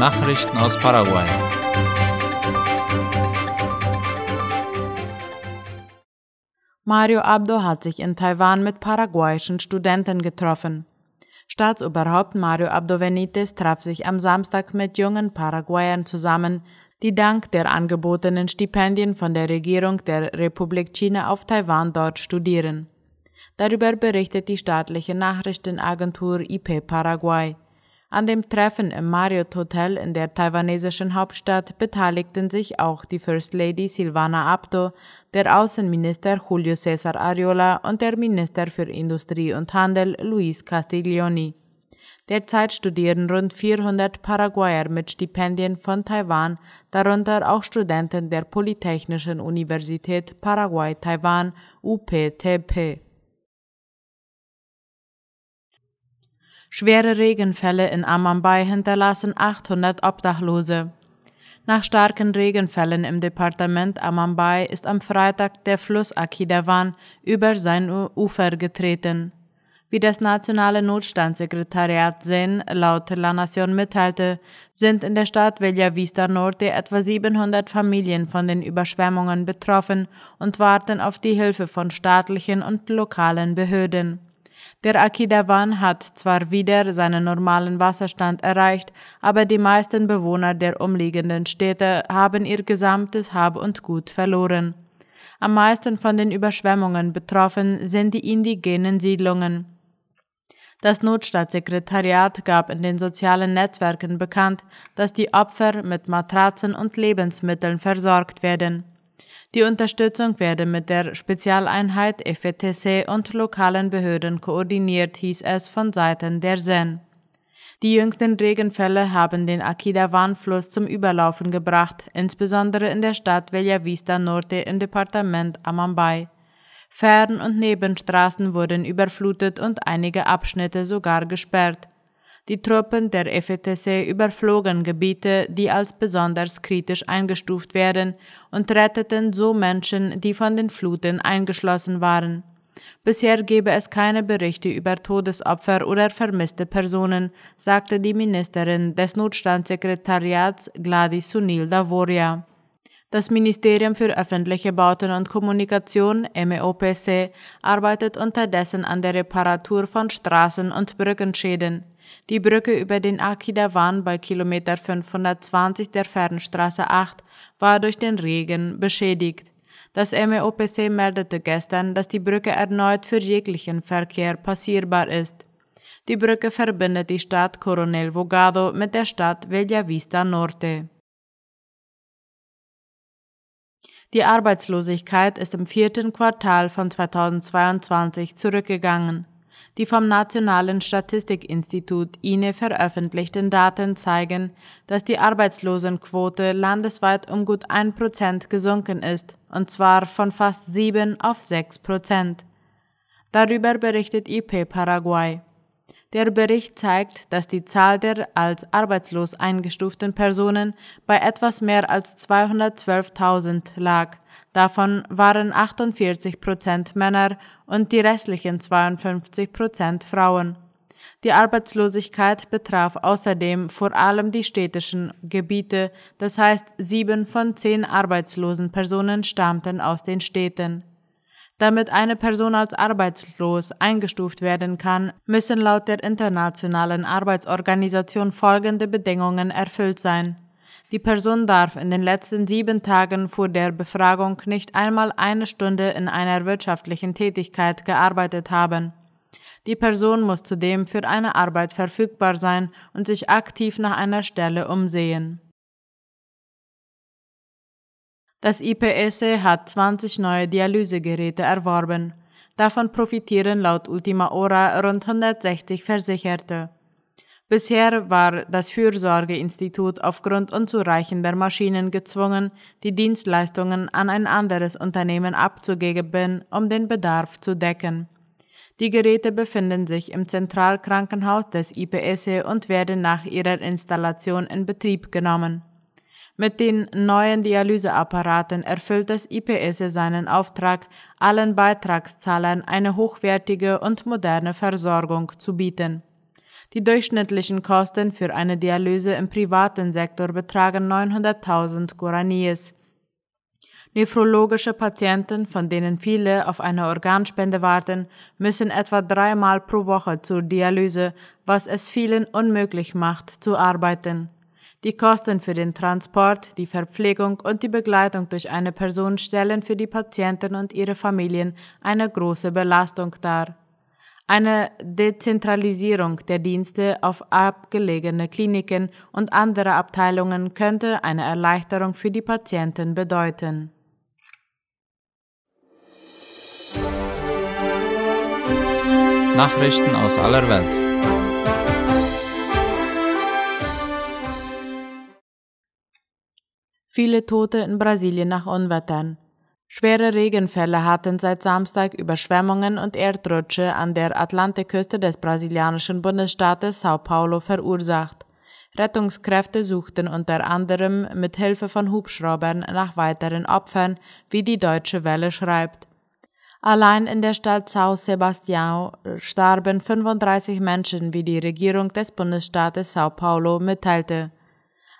Nachrichten aus Paraguay. Mario Abdo hat sich in Taiwan mit paraguayischen Studenten getroffen. Staatsoberhaupt Mario Abdo Benitez traf sich am Samstag mit jungen Paraguayern zusammen, die dank der angebotenen Stipendien von der Regierung der Republik China auf Taiwan dort studieren. Darüber berichtet die staatliche Nachrichtenagentur IP Paraguay. An dem Treffen im Marriott Hotel in der taiwanesischen Hauptstadt beteiligten sich auch die First Lady Silvana Abdo, der Außenminister Julio César Ariola und der Minister für Industrie und Handel Luis Castiglioni. Derzeit studieren rund 400 Paraguayer mit Stipendien von Taiwan, darunter auch Studenten der Polytechnischen Universität Paraguay-Taiwan UPTP. Schwere Regenfälle in Amambay hinterlassen 800 Obdachlose. Nach starken Regenfällen im Departement Amambay ist am Freitag der Fluss Akidawan über sein Ufer getreten. Wie das nationale Notstandssekretariat SEN laut La Nation mitteilte, sind in der Stadt Villa Vista Norte etwa 700 Familien von den Überschwemmungen betroffen und warten auf die Hilfe von staatlichen und lokalen Behörden. Der Akidawan hat zwar wieder seinen normalen Wasserstand erreicht, aber die meisten Bewohner der umliegenden Städte haben ihr gesamtes Hab und Gut verloren. Am meisten von den Überschwemmungen betroffen sind die indigenen Siedlungen. Das Notstaatssekretariat gab in den sozialen Netzwerken bekannt, dass die Opfer mit Matratzen und Lebensmitteln versorgt werden. Die Unterstützung werde mit der Spezialeinheit FETC und lokalen Behörden koordiniert, hieß es von Seiten der SEN. Die jüngsten Regenfälle haben den Akida-Warnfluss zum Überlaufen gebracht, insbesondere in der Stadt Bella Vista Norte im Departement Amambay. Fern- und Nebenstraßen wurden überflutet und einige Abschnitte sogar gesperrt. Die Truppen der FETC überflogen Gebiete, die als besonders kritisch eingestuft werden, und retteten so Menschen, die von den Fluten eingeschlossen waren. Bisher gebe es keine Berichte über Todesopfer oder vermisste Personen, sagte die Ministerin des Notstandssekretariats Gladys Sunil Davoria. Das Ministerium für öffentliche Bauten und Kommunikation MEOPC arbeitet unterdessen an der Reparatur von Straßen und Brückenschäden. Die Brücke über den Akidawan bei Kilometer 520 der Fernstraße 8 war durch den Regen beschädigt. Das MEOPC meldete gestern, dass die Brücke erneut für jeglichen Verkehr passierbar ist. Die Brücke verbindet die Stadt Coronel Vogado mit der Stadt Bella Vista Norte. Die Arbeitslosigkeit ist im vierten Quartal von 2022 zurückgegangen. Die vom Nationalen Statistikinstitut INE veröffentlichten Daten zeigen, dass die Arbeitslosenquote landesweit um gut ein Prozent gesunken ist, und zwar von fast sieben auf sechs Prozent. Darüber berichtet IP Paraguay. Der Bericht zeigt, dass die Zahl der als arbeitslos eingestuften Personen bei etwas mehr als 212.000 lag. Davon waren 48 Prozent Männer und die restlichen 52 Prozent Frauen. Die Arbeitslosigkeit betraf außerdem vor allem die städtischen Gebiete, das heißt sieben von zehn arbeitslosen Personen stammten aus den Städten. Damit eine Person als arbeitslos eingestuft werden kann, müssen laut der Internationalen Arbeitsorganisation folgende Bedingungen erfüllt sein. Die Person darf in den letzten sieben Tagen vor der Befragung nicht einmal eine Stunde in einer wirtschaftlichen Tätigkeit gearbeitet haben. Die Person muss zudem für eine Arbeit verfügbar sein und sich aktiv nach einer Stelle umsehen. Das IPS hat 20 neue Dialysegeräte erworben. Davon profitieren laut Ultima Ora rund 160 Versicherte. Bisher war das Fürsorgeinstitut aufgrund unzureichender Maschinen gezwungen, die Dienstleistungen an ein anderes Unternehmen abzugeben, um den Bedarf zu decken. Die Geräte befinden sich im Zentralkrankenhaus des IPS und werden nach ihrer Installation in Betrieb genommen. Mit den neuen Dialyseapparaten erfüllt das IPS seinen Auftrag, allen Beitragszahlern eine hochwertige und moderne Versorgung zu bieten. Die durchschnittlichen Kosten für eine Dialyse im privaten Sektor betragen 900.000 Guaraníes. Nephrologische Patienten, von denen viele auf eine Organspende warten, müssen etwa dreimal pro Woche zur Dialyse, was es vielen unmöglich macht, zu arbeiten. Die Kosten für den Transport, die Verpflegung und die Begleitung durch eine Person stellen für die Patienten und ihre Familien eine große Belastung dar. Eine Dezentralisierung der Dienste auf abgelegene Kliniken und andere Abteilungen könnte eine Erleichterung für die Patienten bedeuten. Nachrichten aus aller Welt. Viele Tote in Brasilien nach Unwettern. Schwere Regenfälle hatten seit Samstag Überschwemmungen und Erdrutsche an der Atlantikküste des brasilianischen Bundesstaates Sao Paulo verursacht. Rettungskräfte suchten unter anderem mit Hilfe von Hubschraubern nach weiteren Opfern, wie die Deutsche Welle schreibt. Allein in der Stadt São Sebastião starben 35 Menschen, wie die Regierung des Bundesstaates São Paulo mitteilte.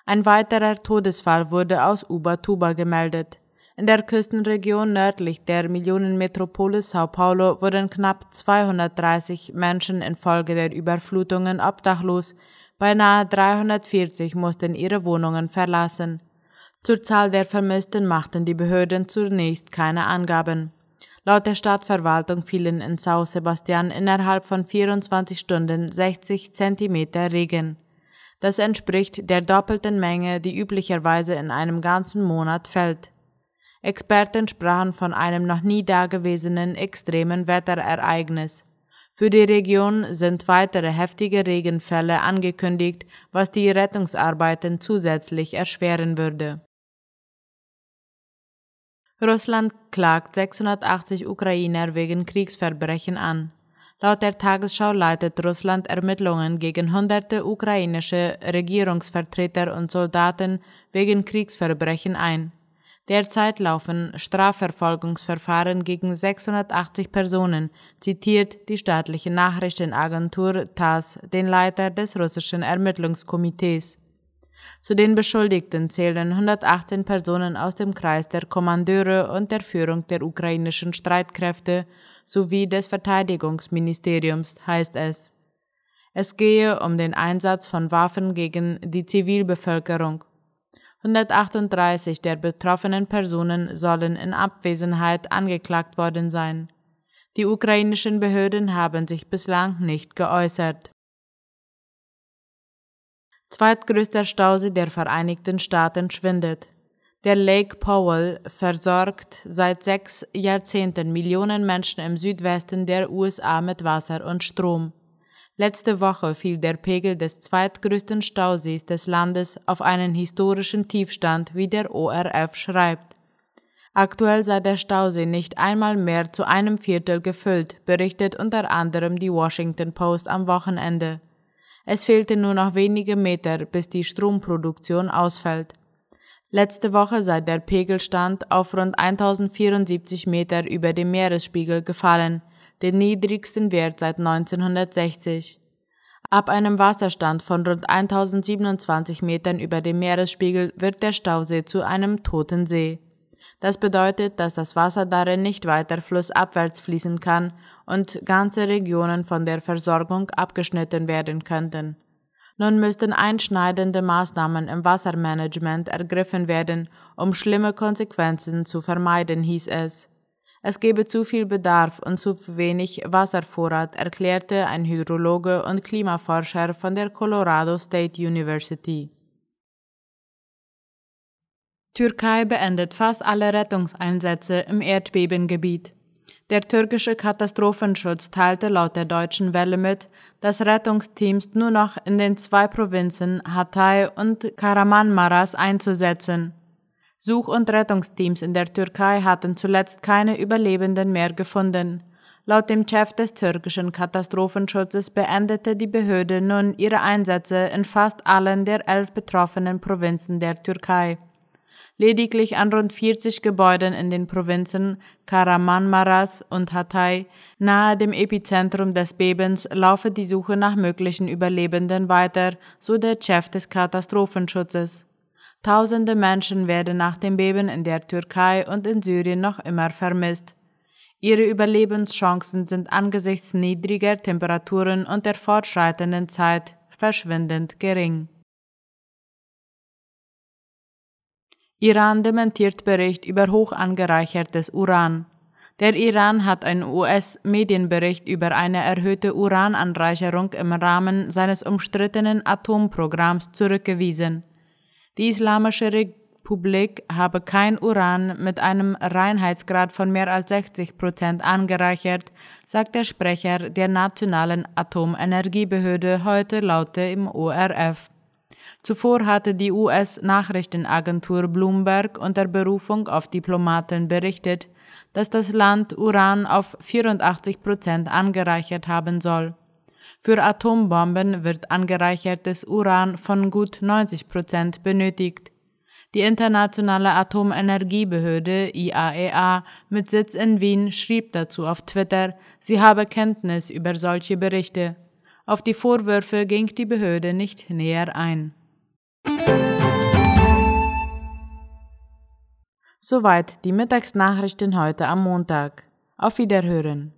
Ein weiterer Todesfall wurde aus Ubatuba gemeldet. In der Küstenregion nördlich der Millionenmetropole São Paulo wurden knapp 230 Menschen infolge der Überflutungen obdachlos, beinahe 340 mussten ihre Wohnungen verlassen. Zur Zahl der Vermissten machten die Behörden zunächst keine Angaben. Laut der Stadtverwaltung fielen in São Sebastian innerhalb von 24 Stunden 60 Zentimeter Regen. Das entspricht der doppelten Menge, die üblicherweise in einem ganzen Monat fällt. Experten sprachen von einem noch nie dagewesenen extremen Wetterereignis. Für die Region sind weitere heftige Regenfälle angekündigt, was die Rettungsarbeiten zusätzlich erschweren würde. Russland klagt 680 Ukrainer wegen Kriegsverbrechen an. Laut der Tagesschau leitet Russland Ermittlungen gegen hunderte ukrainische Regierungsvertreter und Soldaten wegen Kriegsverbrechen ein. Derzeit laufen Strafverfolgungsverfahren gegen 680 Personen, zitiert die staatliche Nachrichtenagentur TASS den Leiter des russischen Ermittlungskomitees. Zu den Beschuldigten zählen 118 Personen aus dem Kreis der Kommandeure und der Führung der ukrainischen Streitkräfte sowie des Verteidigungsministeriums, heißt es. Es gehe um den Einsatz von Waffen gegen die Zivilbevölkerung. 138 der betroffenen Personen sollen in Abwesenheit angeklagt worden sein. Die ukrainischen Behörden haben sich bislang nicht geäußert zweitgrößter Stausee der Vereinigten Staaten, schwindet. Der Lake Powell versorgt seit sechs Jahrzehnten Millionen Menschen im Südwesten der USA mit Wasser und Strom. Letzte Woche fiel der Pegel des zweitgrößten Stausees des Landes auf einen historischen Tiefstand, wie der ORF schreibt. Aktuell sei der Stausee nicht einmal mehr zu einem Viertel gefüllt, berichtet unter anderem die Washington Post am Wochenende. Es fehlten nur noch wenige Meter, bis die Stromproduktion ausfällt. Letzte Woche sei der Pegelstand auf rund 1074 Meter über dem Meeresspiegel gefallen, den niedrigsten Wert seit 1960. Ab einem Wasserstand von rund 1027 Metern über dem Meeresspiegel wird der Stausee zu einem toten See. Das bedeutet, dass das Wasser darin nicht weiter flussabwärts fließen kann und ganze Regionen von der Versorgung abgeschnitten werden könnten. Nun müssten einschneidende Maßnahmen im Wassermanagement ergriffen werden, um schlimme Konsequenzen zu vermeiden, hieß es. Es gebe zu viel Bedarf und zu wenig Wasservorrat, erklärte ein Hydrologe und Klimaforscher von der Colorado State University. Türkei beendet fast alle Rettungseinsätze im Erdbebengebiet. Der türkische Katastrophenschutz teilte laut der deutschen Welle mit, dass Rettungsteams nur noch in den zwei Provinzen Hatay und Karamanmaras einzusetzen. Such- und Rettungsteams in der Türkei hatten zuletzt keine Überlebenden mehr gefunden. Laut dem Chef des türkischen Katastrophenschutzes beendete die Behörde nun ihre Einsätze in fast allen der elf betroffenen Provinzen der Türkei. Lediglich an rund 40 Gebäuden in den Provinzen Karamanmaras und Hatay, nahe dem Epizentrum des Bebens, laufe die Suche nach möglichen Überlebenden weiter, so der Chef des Katastrophenschutzes. Tausende Menschen werden nach dem Beben in der Türkei und in Syrien noch immer vermisst. Ihre Überlebenschancen sind angesichts niedriger Temperaturen und der fortschreitenden Zeit verschwindend gering. Iran dementiert Bericht über hoch angereichertes Uran. Der Iran hat einen US-Medienbericht über eine erhöhte Urananreicherung im Rahmen seines umstrittenen Atomprogramms zurückgewiesen. Die Islamische Republik habe kein Uran mit einem Reinheitsgrad von mehr als 60 Prozent angereichert, sagt der Sprecher der Nationalen Atomenergiebehörde heute laute im ORF. Zuvor hatte die US-Nachrichtenagentur Bloomberg unter Berufung auf Diplomaten berichtet, dass das Land Uran auf 84 Prozent angereichert haben soll. Für Atombomben wird angereichertes Uran von gut 90 Prozent benötigt. Die Internationale Atomenergiebehörde IAEA e mit Sitz in Wien schrieb dazu auf Twitter, sie habe Kenntnis über solche Berichte. Auf die Vorwürfe ging die Behörde nicht näher ein. Soweit die Mittagsnachrichten heute am Montag. Auf Wiederhören.